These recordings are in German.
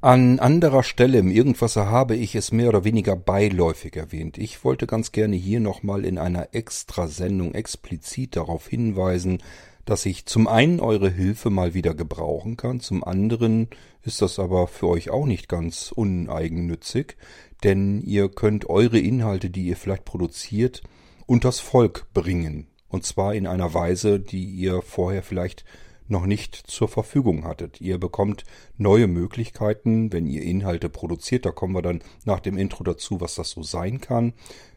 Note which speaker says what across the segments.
Speaker 1: An anderer Stelle im Irgendwasser habe ich es mehr oder weniger beiläufig erwähnt. Ich wollte ganz gerne hier nochmal in einer Extrasendung explizit darauf hinweisen, dass ich zum einen eure Hilfe mal wieder gebrauchen kann, zum anderen ist das aber für euch auch nicht ganz uneigennützig, denn ihr könnt eure Inhalte, die ihr vielleicht produziert, unters Volk bringen. Und zwar in einer Weise, die ihr vorher vielleicht noch nicht zur Verfügung hattet. Ihr bekommt neue Möglichkeiten, wenn ihr Inhalte produziert. Da kommen wir dann nach dem Intro dazu, was das so sein kann.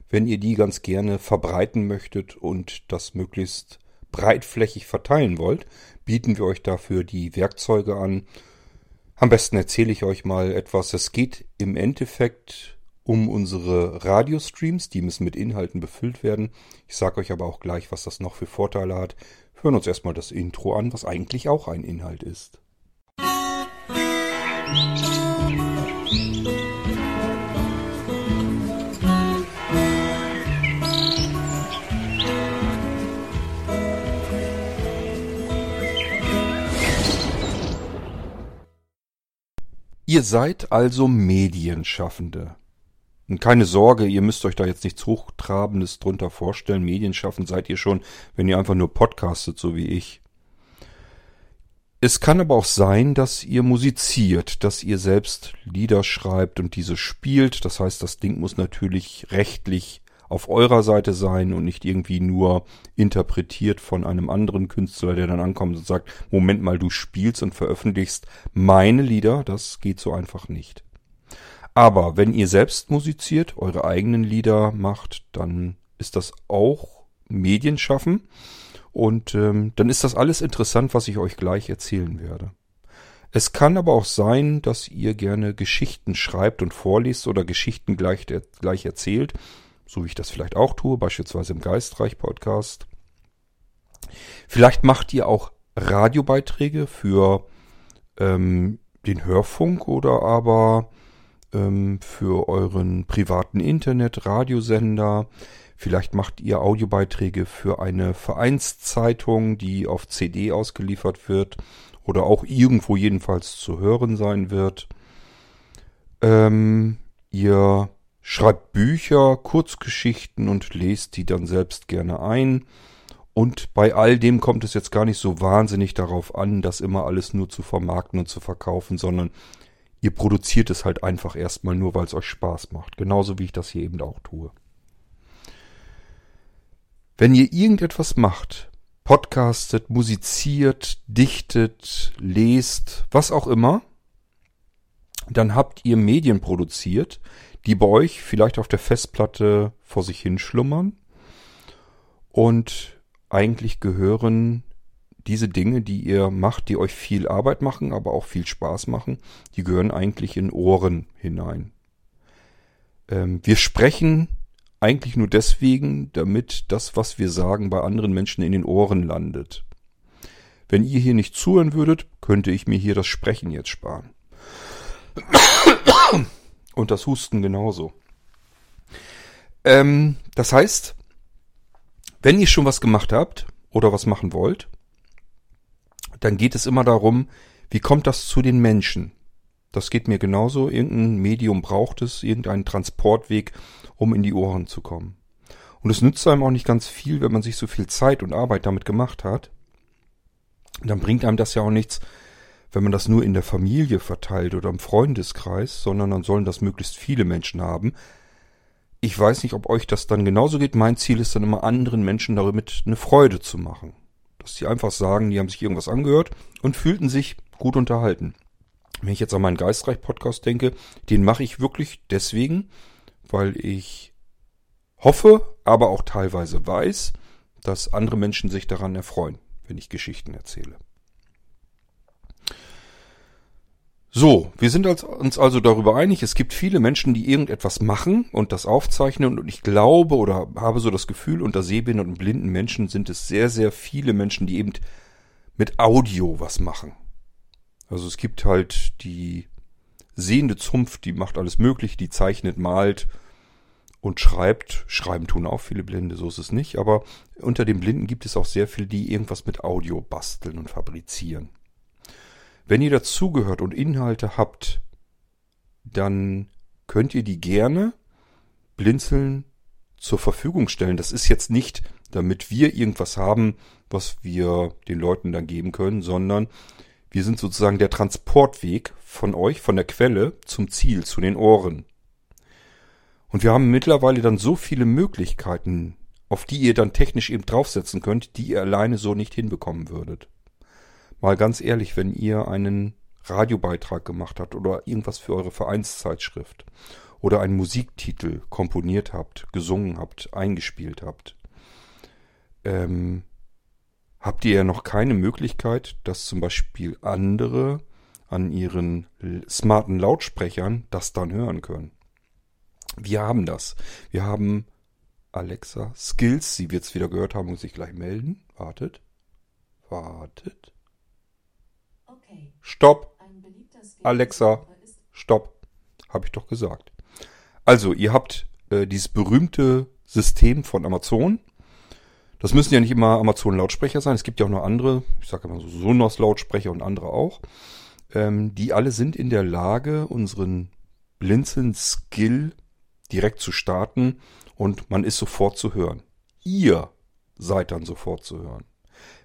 Speaker 1: Wenn ihr die ganz gerne verbreiten möchtet und das möglichst breitflächig verteilen wollt, bieten wir euch dafür die Werkzeuge an. Am besten erzähle ich euch mal etwas. Es geht im Endeffekt um unsere Radiostreams, die müssen mit Inhalten befüllt werden. Ich sage euch aber auch gleich, was das noch für Vorteile hat hören uns erstmal das Intro an, was eigentlich auch ein Inhalt ist. Ihr seid also Medienschaffende. Und keine Sorge, ihr müsst euch da jetzt nichts Hochtrabendes drunter vorstellen. Medienschaffen seid ihr schon, wenn ihr einfach nur podcastet, so wie ich. Es kann aber auch sein, dass ihr musiziert, dass ihr selbst Lieder schreibt und diese spielt. Das heißt, das Ding muss natürlich rechtlich auf eurer Seite sein und nicht irgendwie nur interpretiert von einem anderen Künstler, der dann ankommt und sagt, Moment mal, du spielst und veröffentlichst meine Lieder. Das geht so einfach nicht. Aber wenn ihr selbst musiziert, eure eigenen Lieder macht, dann ist das auch Medienschaffen. Und ähm, dann ist das alles interessant, was ich euch gleich erzählen werde. Es kann aber auch sein, dass ihr gerne Geschichten schreibt und vorliest oder Geschichten gleich, gleich erzählt, so wie ich das vielleicht auch tue, beispielsweise im Geistreich-Podcast. Vielleicht macht ihr auch Radiobeiträge für ähm, den Hörfunk oder aber ähm, für euren privaten Internet-Radiosender. Vielleicht macht ihr Audiobeiträge für eine Vereinszeitung, die auf CD ausgeliefert wird oder auch irgendwo jedenfalls zu hören sein wird. Ähm, ihr schreibt Bücher, Kurzgeschichten und lest die dann selbst gerne ein. Und bei all dem kommt es jetzt gar nicht so wahnsinnig darauf an, das immer alles nur zu vermarkten und zu verkaufen, sondern Ihr produziert es halt einfach erstmal nur, weil es euch Spaß macht. Genauso wie ich das hier eben auch tue. Wenn ihr irgendetwas macht, podcastet, musiziert, dichtet, lest, was auch immer, dann habt ihr Medien produziert, die bei euch vielleicht auf der Festplatte vor sich hin schlummern und eigentlich gehören diese Dinge, die ihr macht, die euch viel Arbeit machen, aber auch viel Spaß machen, die gehören eigentlich in Ohren hinein. Ähm, wir sprechen eigentlich nur deswegen, damit das, was wir sagen, bei anderen Menschen in den Ohren landet. Wenn ihr hier nicht zuhören würdet, könnte ich mir hier das Sprechen jetzt sparen. Und das Husten genauso. Ähm, das heißt, wenn ihr schon was gemacht habt oder was machen wollt, dann geht es immer darum, wie kommt das zu den Menschen? Das geht mir genauso. Irgendein Medium braucht es, irgendeinen Transportweg, um in die Ohren zu kommen. Und es nützt einem auch nicht ganz viel, wenn man sich so viel Zeit und Arbeit damit gemacht hat. Dann bringt einem das ja auch nichts, wenn man das nur in der Familie verteilt oder im Freundeskreis, sondern dann sollen das möglichst viele Menschen haben. Ich weiß nicht, ob euch das dann genauso geht. Mein Ziel ist dann immer anderen Menschen damit eine Freude zu machen. Dass die einfach sagen, die haben sich irgendwas angehört und fühlten sich gut unterhalten. Wenn ich jetzt an meinen Geistreich-Podcast denke, den mache ich wirklich deswegen, weil ich hoffe, aber auch teilweise weiß, dass andere Menschen sich daran erfreuen, wenn ich Geschichten erzähle. So, wir sind uns also darüber einig, es gibt viele Menschen, die irgendetwas machen und das aufzeichnen und ich glaube oder habe so das Gefühl, unter sehbehinderten und blinden Menschen sind es sehr, sehr viele Menschen, die eben mit Audio was machen. Also es gibt halt die sehende Zunft, die macht alles möglich, die zeichnet, malt und schreibt. Schreiben tun auch viele Blinde, so ist es nicht, aber unter den Blinden gibt es auch sehr viele, die irgendwas mit Audio basteln und fabrizieren. Wenn ihr dazugehört und Inhalte habt, dann könnt ihr die gerne blinzeln zur Verfügung stellen. Das ist jetzt nicht, damit wir irgendwas haben, was wir den Leuten dann geben können, sondern wir sind sozusagen der Transportweg von euch, von der Quelle zum Ziel, zu den Ohren. Und wir haben mittlerweile dann so viele Möglichkeiten, auf die ihr dann technisch eben draufsetzen könnt, die ihr alleine so nicht hinbekommen würdet. Mal ganz ehrlich, wenn ihr einen Radiobeitrag gemacht habt oder irgendwas für eure Vereinszeitschrift oder einen Musiktitel komponiert habt, gesungen habt, eingespielt habt, ähm, habt ihr ja noch keine Möglichkeit, dass zum Beispiel andere an ihren smarten Lautsprechern das dann hören können. Wir haben das. Wir haben Alexa Skills. Sie wird es wieder gehört haben und sich gleich melden. Wartet. Wartet. Stopp. Alexa. Stopp. Habe ich doch gesagt. Also, ihr habt äh, dieses berühmte System von Amazon. Das müssen ja nicht immer Amazon-Lautsprecher sein. Es gibt ja auch noch andere, ich sage immer so Sonos-Lautsprecher und andere auch. Ähm, die alle sind in der Lage, unseren Blinzeln-Skill direkt zu starten und man ist sofort zu hören. Ihr seid dann sofort zu hören.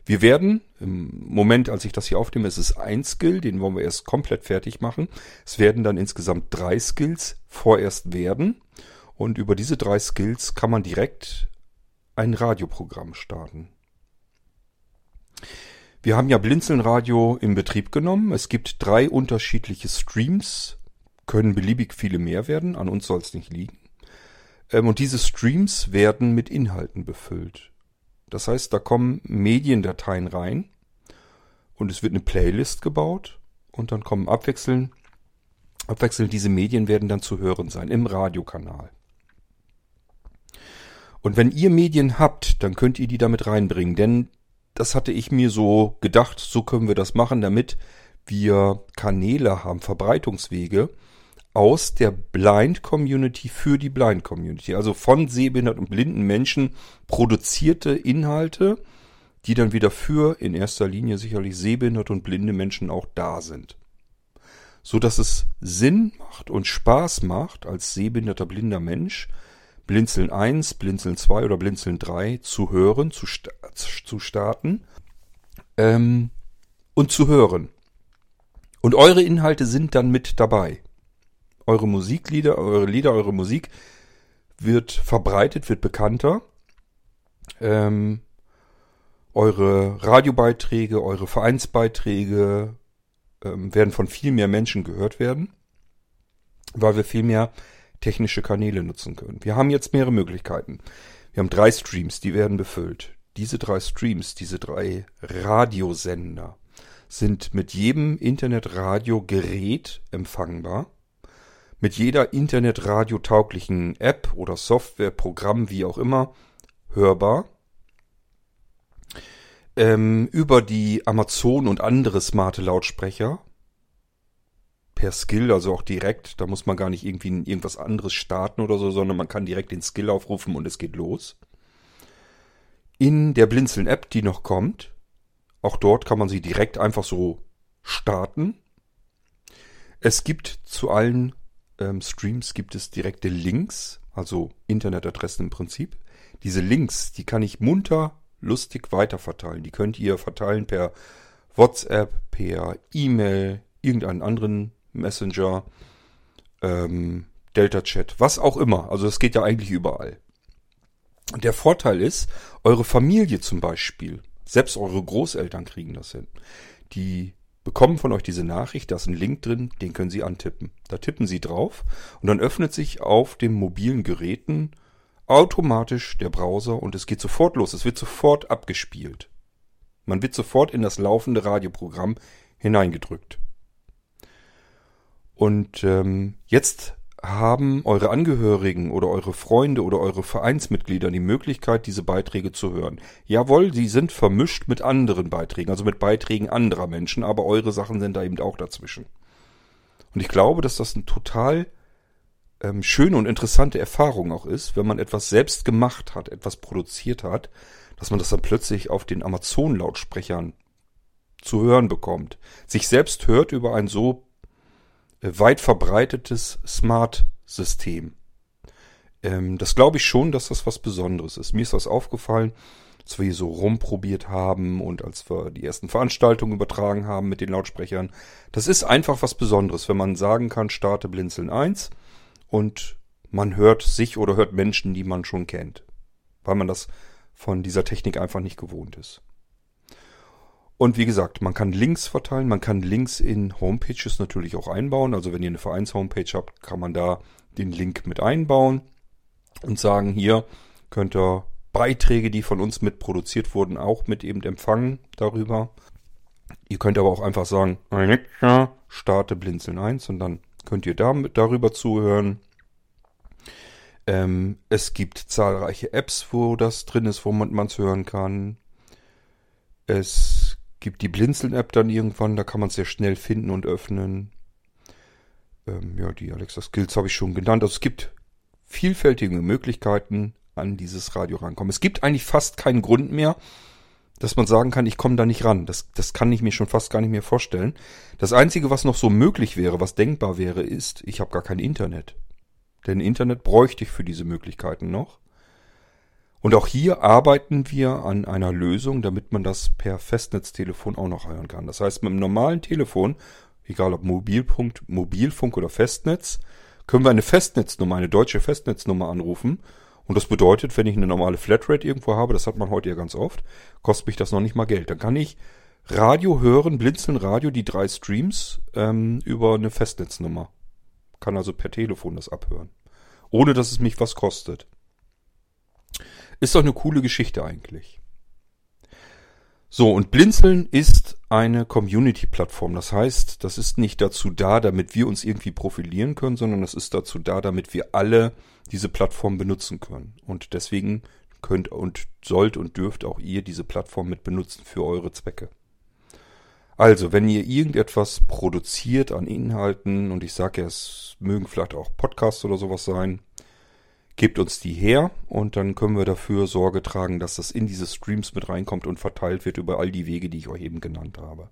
Speaker 1: Wir werden, im Moment, als ich das hier aufnehme, es ist ein Skill, den wollen wir erst komplett fertig machen. Es werden dann insgesamt drei Skills vorerst werden. Und über diese drei Skills kann man direkt ein Radioprogramm starten. Wir haben ja Blinzeln-Radio in Betrieb genommen. Es gibt drei unterschiedliche Streams, können beliebig viele mehr werden, an uns soll es nicht liegen. Ähm, und diese Streams werden mit Inhalten befüllt. Das heißt, da kommen Mediendateien rein und es wird eine Playlist gebaut und dann kommen abwechselnd, abwechselnd diese Medien werden dann zu hören sein im Radiokanal. Und wenn ihr Medien habt, dann könnt ihr die damit reinbringen, denn das hatte ich mir so gedacht, so können wir das machen, damit wir Kanäle haben, Verbreitungswege aus der Blind Community für die Blind Community. Also von sehbehinderten und blinden Menschen produzierte Inhalte, die dann wieder für in erster Linie sicherlich sehbehinderte und blinde Menschen auch da sind. So dass es Sinn macht und Spaß macht, als sehbehinderter blinder Mensch Blinzeln 1, Blinzeln 2 oder Blinzeln 3 zu hören, zu, sta zu starten ähm, und zu hören. Und eure Inhalte sind dann mit dabei. Eure Musiklieder, eure Lieder, eure Musik wird verbreitet, wird bekannter. Ähm, eure Radiobeiträge, eure Vereinsbeiträge ähm, werden von viel mehr Menschen gehört werden, weil wir viel mehr technische Kanäle nutzen können. Wir haben jetzt mehrere Möglichkeiten. Wir haben drei Streams, die werden befüllt. Diese drei Streams, diese drei Radiosender sind mit jedem Internetradiogerät empfangbar. Mit jeder Internetradio-tauglichen App oder Software, Programm, wie auch immer, hörbar. Ähm, über die Amazon und andere smarte Lautsprecher per Skill, also auch direkt. Da muss man gar nicht irgendwie irgendwas anderes starten oder so, sondern man kann direkt den Skill aufrufen und es geht los. In der Blinzeln-App, die noch kommt, auch dort kann man sie direkt einfach so starten. Es gibt zu allen ähm, Streams gibt es direkte Links, also Internetadressen im Prinzip. Diese Links, die kann ich munter, lustig weiterverteilen. Die könnt ihr verteilen per WhatsApp, per E-Mail, irgendeinen anderen Messenger, ähm, Delta Chat, was auch immer. Also es geht ja eigentlich überall. Der Vorteil ist, eure Familie zum Beispiel, selbst eure Großeltern kriegen das hin. Die bekommen von euch diese Nachricht, da ist ein Link drin, den können sie antippen. Da tippen sie drauf und dann öffnet sich auf den mobilen Geräten automatisch der Browser und es geht sofort los. Es wird sofort abgespielt. Man wird sofort in das laufende Radioprogramm hineingedrückt. Und ähm, jetzt haben eure Angehörigen oder eure Freunde oder eure Vereinsmitglieder die Möglichkeit, diese Beiträge zu hören. Jawohl, die sind vermischt mit anderen Beiträgen, also mit Beiträgen anderer Menschen, aber eure Sachen sind da eben auch dazwischen. Und ich glaube, dass das eine total ähm, schöne und interessante Erfahrung auch ist, wenn man etwas selbst gemacht hat, etwas produziert hat, dass man das dann plötzlich auf den Amazon-Lautsprechern zu hören bekommt. Sich selbst hört über ein so weit verbreitetes Smart-System. Ähm, das glaube ich schon, dass das was Besonderes ist. Mir ist das aufgefallen, als wir hier so rumprobiert haben und als wir die ersten Veranstaltungen übertragen haben mit den Lautsprechern. Das ist einfach was Besonderes, wenn man sagen kann, starte Blinzeln 1 und man hört sich oder hört Menschen, die man schon kennt. Weil man das von dieser Technik einfach nicht gewohnt ist. Und wie gesagt, man kann Links verteilen, man kann Links in Homepages natürlich auch einbauen. Also wenn ihr eine Vereins-Homepage habt, kann man da den Link mit einbauen und sagen, hier könnt ihr Beiträge, die von uns mit produziert wurden, auch mit eben empfangen darüber. Ihr könnt aber auch einfach sagen, starte Blinzeln 1 und dann könnt ihr damit darüber zuhören. Ähm, es gibt zahlreiche Apps, wo das drin ist, wo man es hören kann. Es gibt die Blinzeln-App dann irgendwann, da kann man es sehr schnell finden und öffnen. Ähm, ja, die Alexa Skills habe ich schon genannt. Also es gibt vielfältige Möglichkeiten, an dieses Radio rankommen. Es gibt eigentlich fast keinen Grund mehr, dass man sagen kann, ich komme da nicht ran. Das, das kann ich mir schon fast gar nicht mehr vorstellen. Das Einzige, was noch so möglich wäre, was denkbar wäre, ist, ich habe gar kein Internet. Denn Internet bräuchte ich für diese Möglichkeiten noch. Und auch hier arbeiten wir an einer Lösung, damit man das per Festnetztelefon auch noch hören kann. Das heißt, mit einem normalen Telefon, egal ob Mobilpunkt, Mobilfunk oder Festnetz, können wir eine Festnetznummer, eine deutsche Festnetznummer anrufen. Und das bedeutet, wenn ich eine normale Flatrate irgendwo habe, das hat man heute ja ganz oft, kostet mich das noch nicht mal Geld. Dann kann ich Radio hören, blinzeln Radio, die drei Streams ähm, über eine Festnetznummer. Kann also per Telefon das abhören. Ohne dass es mich was kostet. Ist doch eine coole Geschichte eigentlich. So, und Blinzeln ist eine Community-Plattform. Das heißt, das ist nicht dazu da, damit wir uns irgendwie profilieren können, sondern es ist dazu da, damit wir alle diese Plattform benutzen können. Und deswegen könnt und sollt und dürft auch ihr diese Plattform mit benutzen für eure Zwecke. Also, wenn ihr irgendetwas produziert an Inhalten, und ich sage ja, es mögen vielleicht auch Podcasts oder sowas sein, gebt uns die her und dann können wir dafür Sorge tragen, dass das in diese Streams mit reinkommt und verteilt wird über all die Wege, die ich euch eben genannt habe.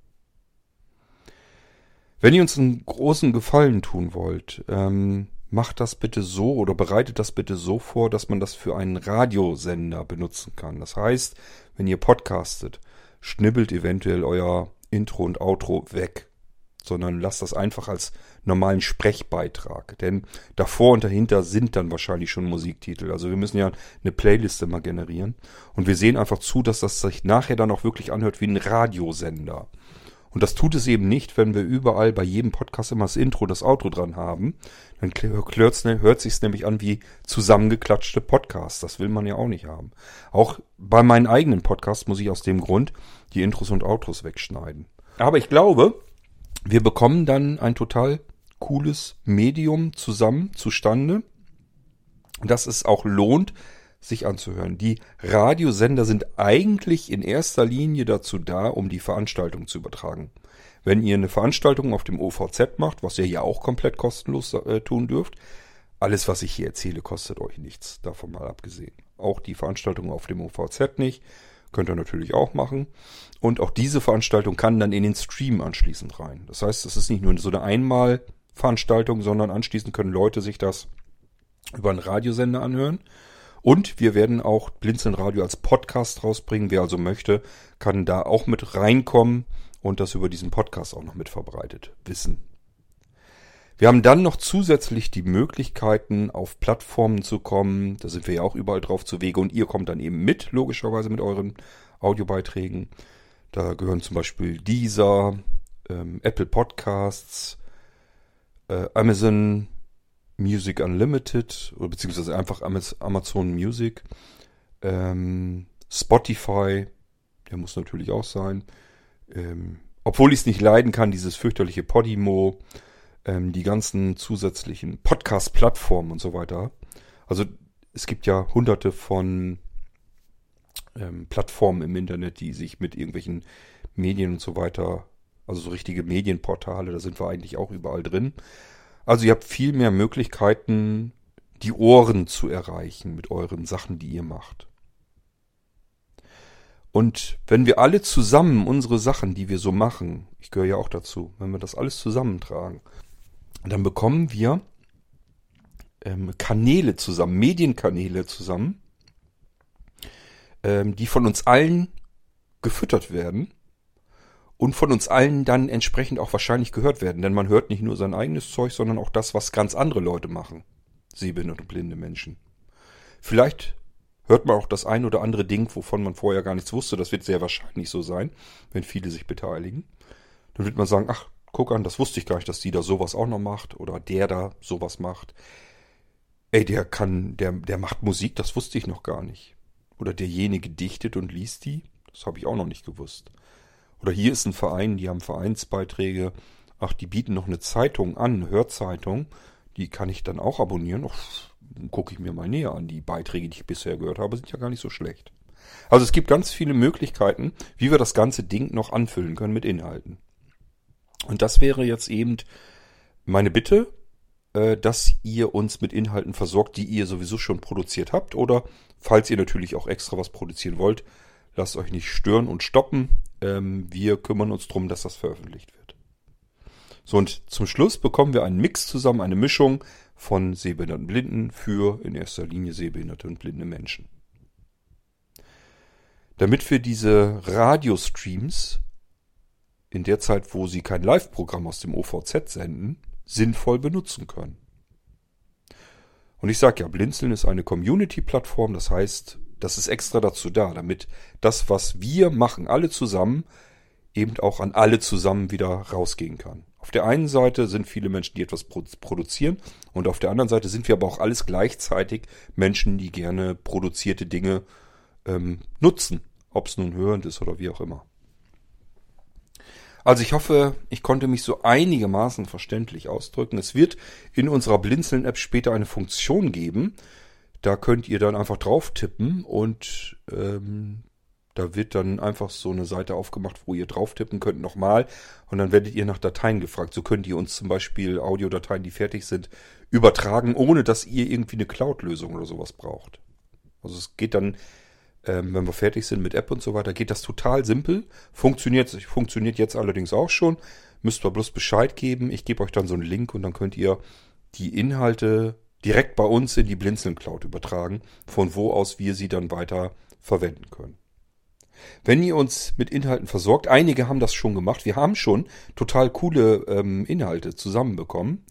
Speaker 1: Wenn ihr uns einen großen Gefallen tun wollt, ähm, macht das bitte so oder bereitet das bitte so vor, dass man das für einen Radiosender benutzen kann. Das heißt, wenn ihr podcastet, schnibbelt eventuell euer Intro und Outro weg sondern lasst das einfach als normalen Sprechbeitrag. Denn davor und dahinter sind dann wahrscheinlich schon Musiktitel. Also wir müssen ja eine Playliste mal generieren. Und wir sehen einfach zu, dass das sich nachher dann auch wirklich anhört wie ein Radiosender. Und das tut es eben nicht, wenn wir überall bei jedem Podcast immer das Intro, das Outro dran haben. Dann hört sich's nämlich an wie zusammengeklatschte Podcasts. Das will man ja auch nicht haben. Auch bei meinen eigenen Podcasts muss ich aus dem Grund die Intros und Outros wegschneiden. Aber ich glaube, wir bekommen dann ein total cooles Medium zusammen zustande, dass es auch lohnt, sich anzuhören. Die Radiosender sind eigentlich in erster Linie dazu da, um die Veranstaltung zu übertragen. Wenn ihr eine Veranstaltung auf dem OVZ macht, was ihr ja auch komplett kostenlos äh, tun dürft, alles, was ich hier erzähle, kostet euch nichts, davon mal abgesehen. Auch die Veranstaltung auf dem OVZ nicht. Könnt ihr natürlich auch machen. Und auch diese Veranstaltung kann dann in den Stream anschließend rein. Das heißt, es ist nicht nur so eine Einmalveranstaltung, sondern anschließend können Leute sich das über einen Radiosender anhören. Und wir werden auch Blinzeln Radio als Podcast rausbringen. Wer also möchte, kann da auch mit reinkommen und das über diesen Podcast auch noch mit verbreitet wissen. Wir haben dann noch zusätzlich die Möglichkeiten, auf Plattformen zu kommen. Da sind wir ja auch überall drauf zu Wege und ihr kommt dann eben mit, logischerweise mit euren Audiobeiträgen. Da gehören zum Beispiel Deezer, ähm, Apple Podcasts, äh, Amazon Music Unlimited, oder beziehungsweise einfach Amazon Music, ähm, Spotify, der muss natürlich auch sein. Ähm, obwohl ich es nicht leiden kann, dieses fürchterliche Podimo, ähm, die ganzen zusätzlichen Podcast-Plattformen und so weiter. Also es gibt ja hunderte von ähm, Plattformen im Internet, die sich mit irgendwelchen Medien und so weiter, also so richtige Medienportale, da sind wir eigentlich auch überall drin. Also ihr habt viel mehr Möglichkeiten, die Ohren zu erreichen mit euren Sachen, die ihr macht. Und wenn wir alle zusammen unsere Sachen, die wir so machen, ich gehöre ja auch dazu, wenn wir das alles zusammentragen, dann bekommen wir ähm, Kanäle zusammen, Medienkanäle zusammen, ähm, die von uns allen gefüttert werden und von uns allen dann entsprechend auch wahrscheinlich gehört werden. Denn man hört nicht nur sein eigenes Zeug, sondern auch das, was ganz andere Leute machen. Sehbehinderte und blinde Menschen. Vielleicht hört man auch das ein oder andere Ding, wovon man vorher gar nichts wusste. Das wird sehr wahrscheinlich so sein, wenn viele sich beteiligen. Dann wird man sagen, ach, guck an, das wusste ich gar nicht, dass die da sowas auch noch macht oder der da sowas macht. Ey, der kann, der, der macht Musik, das wusste ich noch gar nicht. Oder derjenige dichtet und liest die, das habe ich auch noch nicht gewusst. Oder hier ist ein Verein, die haben Vereinsbeiträge. Ach, die bieten noch eine Zeitung an, Hörzeitung. Die kann ich dann auch abonnieren. gucke ich mir mal näher an. Die Beiträge, die ich bisher gehört habe, sind ja gar nicht so schlecht. Also es gibt ganz viele Möglichkeiten, wie wir das ganze Ding noch anfüllen können mit Inhalten. Und das wäre jetzt eben meine Bitte, äh, dass ihr uns mit Inhalten versorgt, die ihr sowieso schon produziert habt. Oder falls ihr natürlich auch extra was produzieren wollt, lasst euch nicht stören und stoppen. Ähm, wir kümmern uns darum, dass das veröffentlicht wird. So, und zum Schluss bekommen wir einen Mix zusammen, eine Mischung von sehbehinderten Blinden für in erster Linie sehbehinderte und blinde Menschen. Damit wir diese Radiostreams in der Zeit, wo sie kein Live-Programm aus dem OVZ senden, sinnvoll benutzen können. Und ich sage ja, Blinzeln ist eine Community-Plattform, das heißt, das ist extra dazu da, damit das, was wir machen, alle zusammen, eben auch an alle zusammen wieder rausgehen kann. Auf der einen Seite sind viele Menschen, die etwas produzieren und auf der anderen Seite sind wir aber auch alles gleichzeitig Menschen, die gerne produzierte Dinge ähm, nutzen, ob es nun hörend ist oder wie auch immer. Also ich hoffe, ich konnte mich so einigermaßen verständlich ausdrücken. Es wird in unserer Blinzeln-App später eine Funktion geben. Da könnt ihr dann einfach drauf tippen und ähm, da wird dann einfach so eine Seite aufgemacht, wo ihr drauf tippen könnt nochmal und dann werdet ihr nach Dateien gefragt. So könnt ihr uns zum Beispiel Audiodateien, die fertig sind, übertragen, ohne dass ihr irgendwie eine Cloud-Lösung oder sowas braucht. Also es geht dann ähm, wenn wir fertig sind mit App und so weiter, geht das total simpel. Funktioniert, funktioniert jetzt allerdings auch schon. Müsst ihr bloß Bescheid geben. Ich gebe euch dann so einen Link und dann könnt ihr die Inhalte direkt bei uns in die Blinzeln Cloud übertragen, von wo aus wir sie dann weiter verwenden können. Wenn ihr uns mit Inhalten versorgt, einige haben das schon gemacht, wir haben schon total coole ähm, Inhalte zusammenbekommen.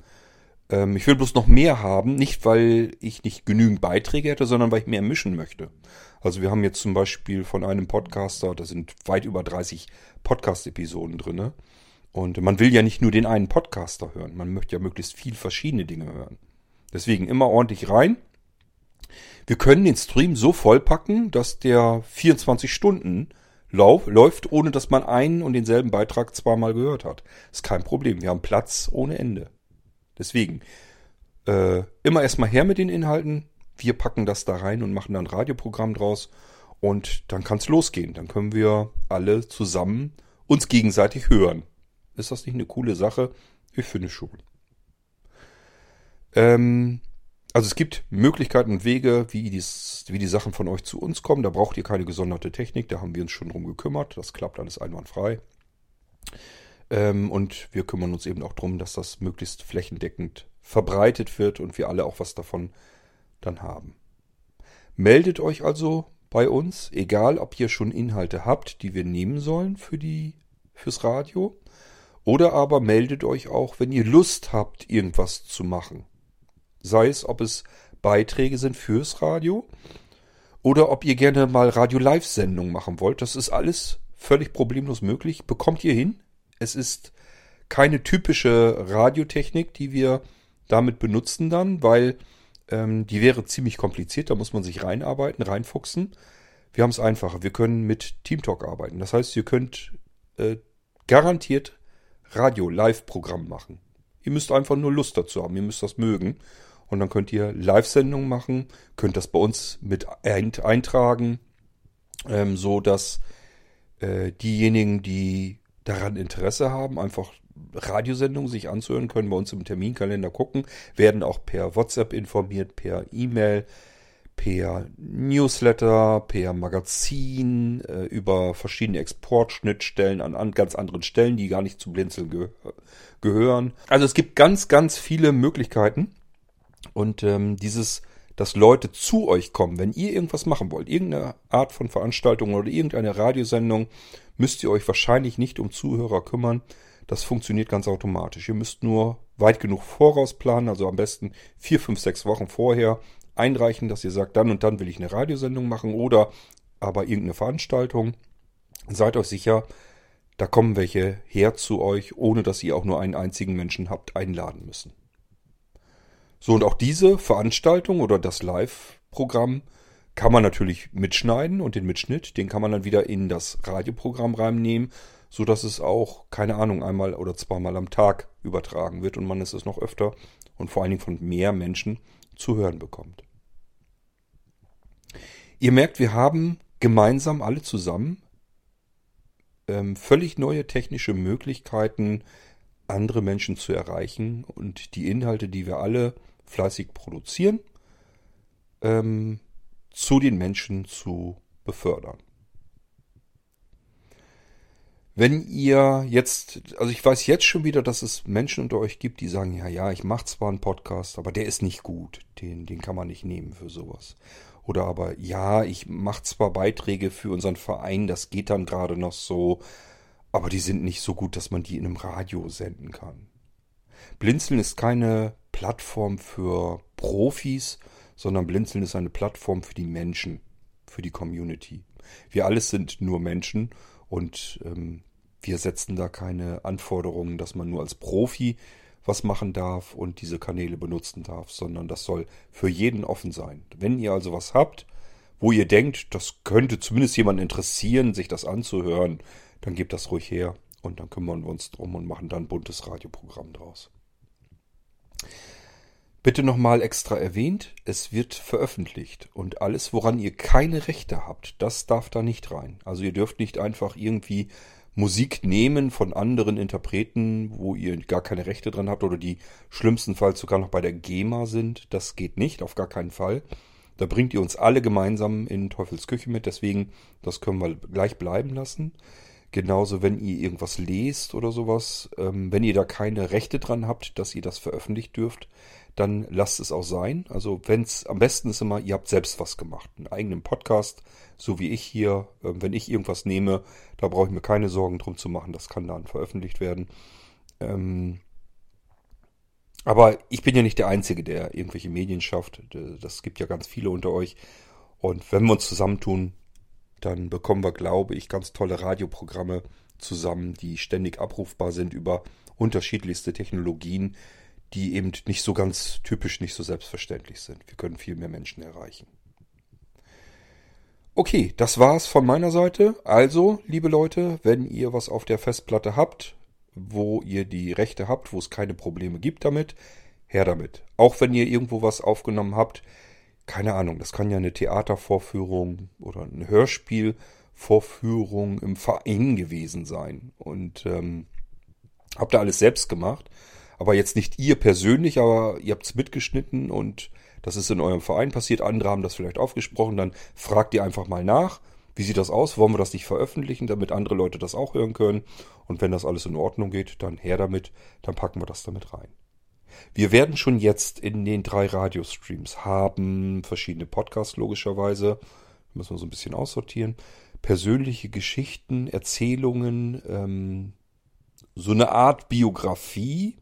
Speaker 1: Ähm, ich will bloß noch mehr haben, nicht weil ich nicht genügend Beiträge hätte, sondern weil ich mehr mischen möchte. Also wir haben jetzt zum Beispiel von einem Podcaster, da sind weit über 30 Podcast-Episoden drin. Und man will ja nicht nur den einen Podcaster hören, man möchte ja möglichst viel verschiedene Dinge hören. Deswegen immer ordentlich rein. Wir können den Stream so vollpacken, dass der 24 Stunden lauf, läuft, ohne dass man einen und denselben Beitrag zweimal gehört hat. Ist kein Problem. Wir haben Platz ohne Ende. Deswegen äh, immer erstmal her mit den Inhalten, wir packen das da rein und machen dann ein Radioprogramm draus und dann kann es losgehen. Dann können wir alle zusammen uns gegenseitig hören. Ist das nicht eine coole Sache? Ich finde schon. Ähm, also es gibt Möglichkeiten und Wege, wie, dies, wie die Sachen von euch zu uns kommen. Da braucht ihr keine gesonderte Technik, da haben wir uns schon drum gekümmert. Das klappt alles einwandfrei. Ähm, und wir kümmern uns eben auch darum, dass das möglichst flächendeckend verbreitet wird und wir alle auch was davon dann haben. Meldet euch also bei uns, egal ob ihr schon Inhalte habt, die wir nehmen sollen für die, fürs Radio, oder aber meldet euch auch, wenn ihr Lust habt, irgendwas zu machen. Sei es, ob es Beiträge sind fürs Radio oder ob ihr gerne mal Radio-Live-Sendungen machen wollt. Das ist alles völlig problemlos möglich. Bekommt ihr hin. Es ist keine typische Radiotechnik, die wir damit benutzen dann, weil ähm, die wäre ziemlich kompliziert, da muss man sich reinarbeiten, reinfuchsen. Wir haben es einfacher. Wir können mit TeamTalk arbeiten. Das heißt, ihr könnt äh, garantiert Radio-Live-Programm machen. Ihr müsst einfach nur Lust dazu haben. Ihr müsst das mögen. Und dann könnt ihr Live-Sendungen machen, könnt das bei uns mit eintragen, ähm, so dass äh, diejenigen, die daran Interesse haben, einfach Radiosendungen sich anzuhören, können bei uns im Terminkalender gucken, werden auch per WhatsApp informiert, per E-Mail, per Newsletter, per Magazin, äh, über verschiedene Exportschnittstellen an, an, ganz anderen Stellen, die gar nicht zu Blinzeln ge gehören. Also es gibt ganz, ganz viele Möglichkeiten. Und ähm, dieses, dass Leute zu euch kommen, wenn ihr irgendwas machen wollt, irgendeine Art von Veranstaltung oder irgendeine Radiosendung, müsst ihr euch wahrscheinlich nicht um Zuhörer kümmern. Das funktioniert ganz automatisch. Ihr müsst nur weit genug vorausplanen, also am besten vier, fünf, sechs Wochen vorher einreichen, dass ihr sagt, dann und dann will ich eine Radiosendung machen oder aber irgendeine Veranstaltung. Seid euch sicher, da kommen welche her zu euch, ohne dass ihr auch nur einen einzigen Menschen habt einladen müssen. So, und auch diese Veranstaltung oder das Live-Programm kann man natürlich mitschneiden und den Mitschnitt, den kann man dann wieder in das Radioprogramm reinnehmen, so dass es auch, keine Ahnung, einmal oder zweimal am Tag übertragen wird und man es noch öfter und vor allen Dingen von mehr Menschen zu hören bekommt. Ihr merkt, wir haben gemeinsam alle zusammen ähm, völlig neue technische Möglichkeiten, andere Menschen zu erreichen und die Inhalte, die wir alle fleißig produzieren, ähm, zu den Menschen zu befördern. Wenn ihr jetzt, also ich weiß jetzt schon wieder, dass es Menschen unter euch gibt, die sagen, ja, ja, ich mache zwar einen Podcast, aber der ist nicht gut. Den, den kann man nicht nehmen für sowas. Oder aber, ja, ich mache zwar Beiträge für unseren Verein, das geht dann gerade noch so, aber die sind nicht so gut, dass man die in einem Radio senden kann. Blinzeln ist keine Plattform für Profis, sondern Blinzeln ist eine Plattform für die Menschen, für die Community. Wir alles sind nur Menschen und ähm, wir setzen da keine Anforderungen, dass man nur als Profi was machen darf und diese Kanäle benutzen darf, sondern das soll für jeden offen sein. Wenn ihr also was habt, wo ihr denkt, das könnte zumindest jemand interessieren, sich das anzuhören, dann gebt das ruhig her und dann kümmern wir uns drum und machen dann ein buntes Radioprogramm draus. Bitte nochmal extra erwähnt, es wird veröffentlicht und alles, woran ihr keine Rechte habt, das darf da nicht rein. Also ihr dürft nicht einfach irgendwie Musik nehmen von anderen Interpreten, wo ihr gar keine Rechte dran habt oder die schlimmstenfalls sogar noch bei der GEMA sind. Das geht nicht, auf gar keinen Fall. Da bringt ihr uns alle gemeinsam in Teufels Küche mit, deswegen, das können wir gleich bleiben lassen. Genauso, wenn ihr irgendwas lest oder sowas, ähm, wenn ihr da keine Rechte dran habt, dass ihr das veröffentlicht dürft, dann lasst es auch sein. Also wenn es am besten ist immer, ihr habt selbst was gemacht, einen eigenen Podcast, so wie ich hier. Äh, wenn ich irgendwas nehme, da brauche ich mir keine Sorgen drum zu machen, das kann dann veröffentlicht werden. Ähm, aber ich bin ja nicht der Einzige, der irgendwelche Medien schafft. Das gibt ja ganz viele unter euch. Und wenn wir uns zusammentun, dann bekommen wir, glaube ich, ganz tolle Radioprogramme zusammen, die ständig abrufbar sind über unterschiedlichste Technologien, die eben nicht so ganz typisch, nicht so selbstverständlich sind. Wir können viel mehr Menschen erreichen. Okay, das war's von meiner Seite. Also, liebe Leute, wenn ihr was auf der Festplatte habt, wo ihr die Rechte habt, wo es keine Probleme gibt damit, her damit. Auch wenn ihr irgendwo was aufgenommen habt, keine Ahnung, das kann ja eine Theatervorführung oder eine Hörspielvorführung im Verein gewesen sein. Und ähm, habt ihr alles selbst gemacht aber jetzt nicht ihr persönlich, aber ihr habt es mitgeschnitten und das ist in eurem Verein passiert. Andere haben das vielleicht aufgesprochen. Dann fragt ihr einfach mal nach. Wie sieht das aus? Wollen wir das nicht veröffentlichen, damit andere Leute das auch hören können? Und wenn das alles in Ordnung geht, dann her damit. Dann packen wir das damit rein. Wir werden schon jetzt in den drei Radiostreams haben verschiedene Podcasts logischerweise. Müssen wir so ein bisschen aussortieren. Persönliche Geschichten, Erzählungen, ähm, so eine Art Biografie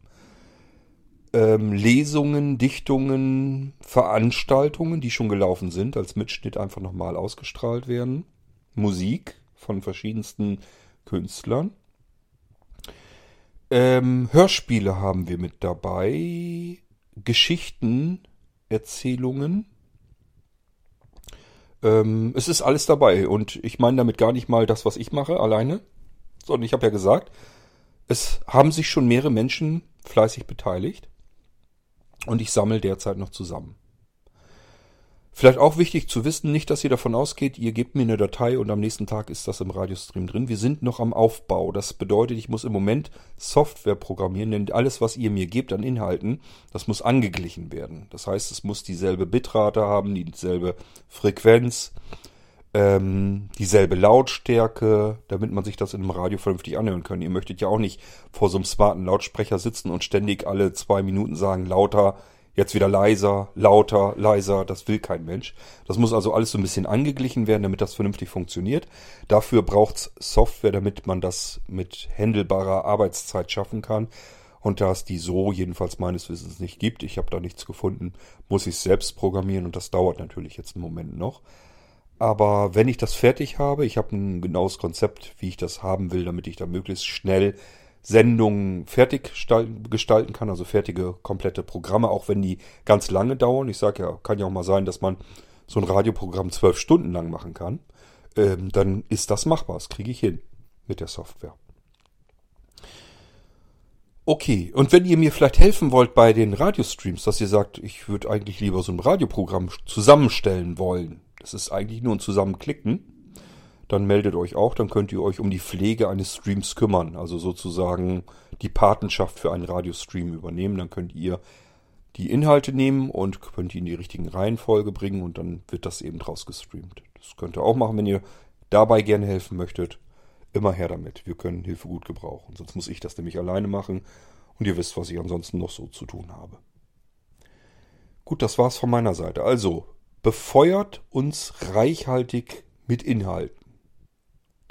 Speaker 1: ähm, Lesungen, Dichtungen, Veranstaltungen, die schon gelaufen sind, als Mitschnitt einfach nochmal ausgestrahlt werden. Musik von verschiedensten Künstlern. Ähm, Hörspiele haben wir mit dabei. Geschichten, Erzählungen. Ähm, es ist alles dabei. Und ich meine damit gar nicht mal das, was ich mache, alleine. Sondern ich habe ja gesagt, es haben sich schon mehrere Menschen fleißig beteiligt. Und ich sammle derzeit noch zusammen. Vielleicht auch wichtig zu wissen, nicht, dass ihr davon ausgeht, ihr gebt mir eine Datei und am nächsten Tag ist das im Radiostream drin. Wir sind noch am Aufbau. Das bedeutet, ich muss im Moment Software programmieren, denn alles, was ihr mir gebt an Inhalten, das muss angeglichen werden. Das heißt, es muss dieselbe Bitrate haben, dieselbe Frequenz, ähm, dieselbe Lautstärke, damit man sich das in einem Radio vernünftig anhören kann. Ihr möchtet ja auch nicht vor so einem smarten Lautsprecher sitzen und ständig alle zwei Minuten sagen, lauter, Jetzt wieder leiser, lauter, leiser, das will kein Mensch. Das muss also alles so ein bisschen angeglichen werden, damit das vernünftig funktioniert. Dafür braucht's Software, damit man das mit händelbarer Arbeitszeit schaffen kann. Und da es die so jedenfalls meines Wissens nicht gibt, ich habe da nichts gefunden, muss ich selbst programmieren und das dauert natürlich jetzt im Moment noch. Aber wenn ich das fertig habe, ich habe ein genaues Konzept, wie ich das haben will, damit ich da möglichst schnell Sendungen fertig gestalten kann, also fertige komplette Programme, auch wenn die ganz lange dauern. Ich sage ja, kann ja auch mal sein, dass man so ein Radioprogramm zwölf Stunden lang machen kann. Ähm, dann ist das machbar. Das kriege ich hin mit der Software. Okay, und wenn ihr mir vielleicht helfen wollt bei den Radiostreams, dass ihr sagt, ich würde eigentlich lieber so ein Radioprogramm zusammenstellen wollen. Das ist eigentlich nur ein Zusammenklicken dann meldet euch auch, dann könnt ihr euch um die Pflege eines Streams kümmern. Also sozusagen die Patenschaft für einen Radiostream übernehmen. Dann könnt ihr die Inhalte nehmen und könnt die in die richtigen Reihenfolge bringen und dann wird das eben draus gestreamt. Das könnt ihr auch machen, wenn ihr dabei gerne helfen möchtet. Immer her damit. Wir können Hilfe gut gebrauchen. Sonst muss ich das nämlich alleine machen und ihr wisst, was ich ansonsten noch so zu tun habe. Gut, das war's von meiner Seite. Also, befeuert uns reichhaltig mit Inhalten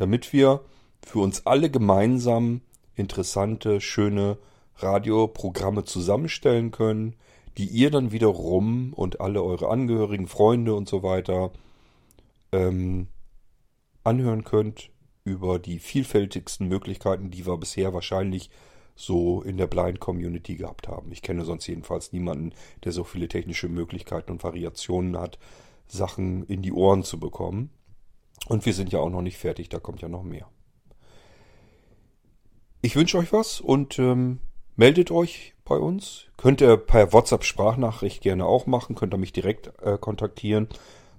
Speaker 1: damit wir für uns alle gemeinsam interessante, schöne Radioprogramme zusammenstellen können, die ihr dann wiederum und alle eure Angehörigen, Freunde und so weiter ähm, anhören könnt über die vielfältigsten Möglichkeiten, die wir bisher wahrscheinlich so in der Blind Community gehabt haben. Ich kenne sonst jedenfalls niemanden, der so viele technische Möglichkeiten und Variationen hat, Sachen in die Ohren zu bekommen. Und wir sind ja auch noch nicht fertig, da kommt ja noch mehr. Ich wünsche euch was und ähm, meldet euch bei uns. Könnt ihr per WhatsApp-Sprachnachricht gerne auch machen, könnt ihr mich direkt äh, kontaktieren.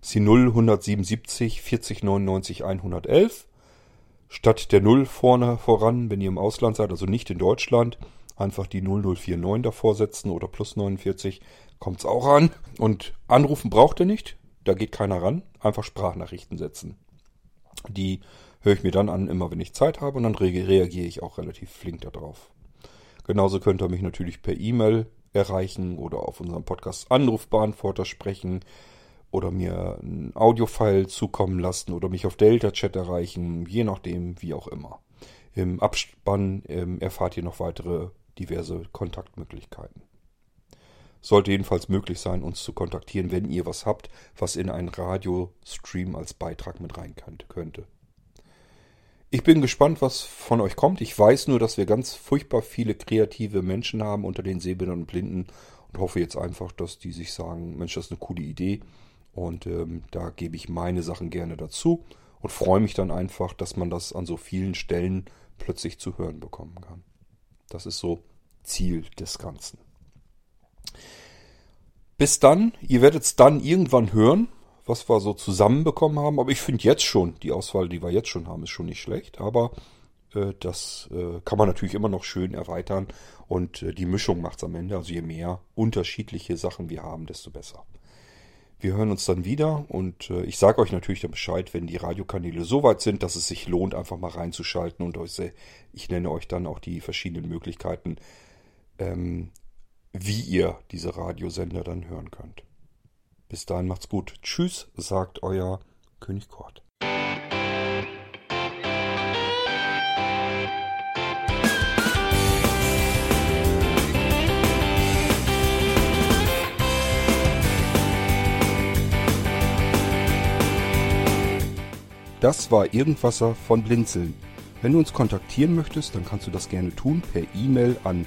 Speaker 1: Das ist die 0177 40 99 111. Statt der 0 vorne voran, wenn ihr im Ausland seid, also nicht in Deutschland, einfach die 0049 davor setzen oder plus 49, kommt es auch an. Und anrufen braucht ihr nicht, da geht keiner ran, einfach Sprachnachrichten setzen. Die höre ich mir dann an, immer wenn ich Zeit habe und dann reagiere ich auch relativ flink darauf. Genauso könnt ihr mich natürlich per E-Mail erreichen oder auf unserem Podcast Anrufbeantworter sprechen oder mir ein Audiofile zukommen lassen oder mich auf Delta-Chat erreichen, je nachdem, wie auch immer. Im Abspann ähm, erfahrt ihr noch weitere diverse Kontaktmöglichkeiten. Sollte jedenfalls möglich sein, uns zu kontaktieren, wenn ihr was habt, was in einen Radiostream als Beitrag mit rein könnte. Ich bin gespannt, was von euch kommt. Ich weiß nur, dass wir ganz furchtbar viele kreative Menschen haben unter den Sehbildern und Blinden und hoffe jetzt einfach, dass die sich sagen, Mensch, das ist eine coole Idee und ähm, da gebe ich meine Sachen gerne dazu und freue mich dann einfach, dass man das an so vielen Stellen plötzlich zu hören bekommen kann. Das ist so Ziel des Ganzen. Bis dann, ihr werdet es dann irgendwann hören, was wir so zusammenbekommen haben. Aber ich finde jetzt schon, die Auswahl, die wir jetzt schon haben, ist schon nicht schlecht. Aber äh, das äh, kann man natürlich immer noch schön erweitern. Und äh, die Mischung macht es am Ende. Also je mehr unterschiedliche Sachen wir haben, desto besser. Wir hören uns dann wieder und äh, ich sage euch natürlich dann Bescheid, wenn die Radiokanäle so weit sind, dass es sich lohnt, einfach mal reinzuschalten und euch, ich nenne euch dann auch die verschiedenen Möglichkeiten, ähm, wie ihr diese Radiosender dann hören könnt. Bis dahin macht's gut. Tschüss, sagt euer König Kort. Das war Irgendwasser von Blinzeln. Wenn du uns kontaktieren möchtest, dann kannst du das gerne tun per E-Mail an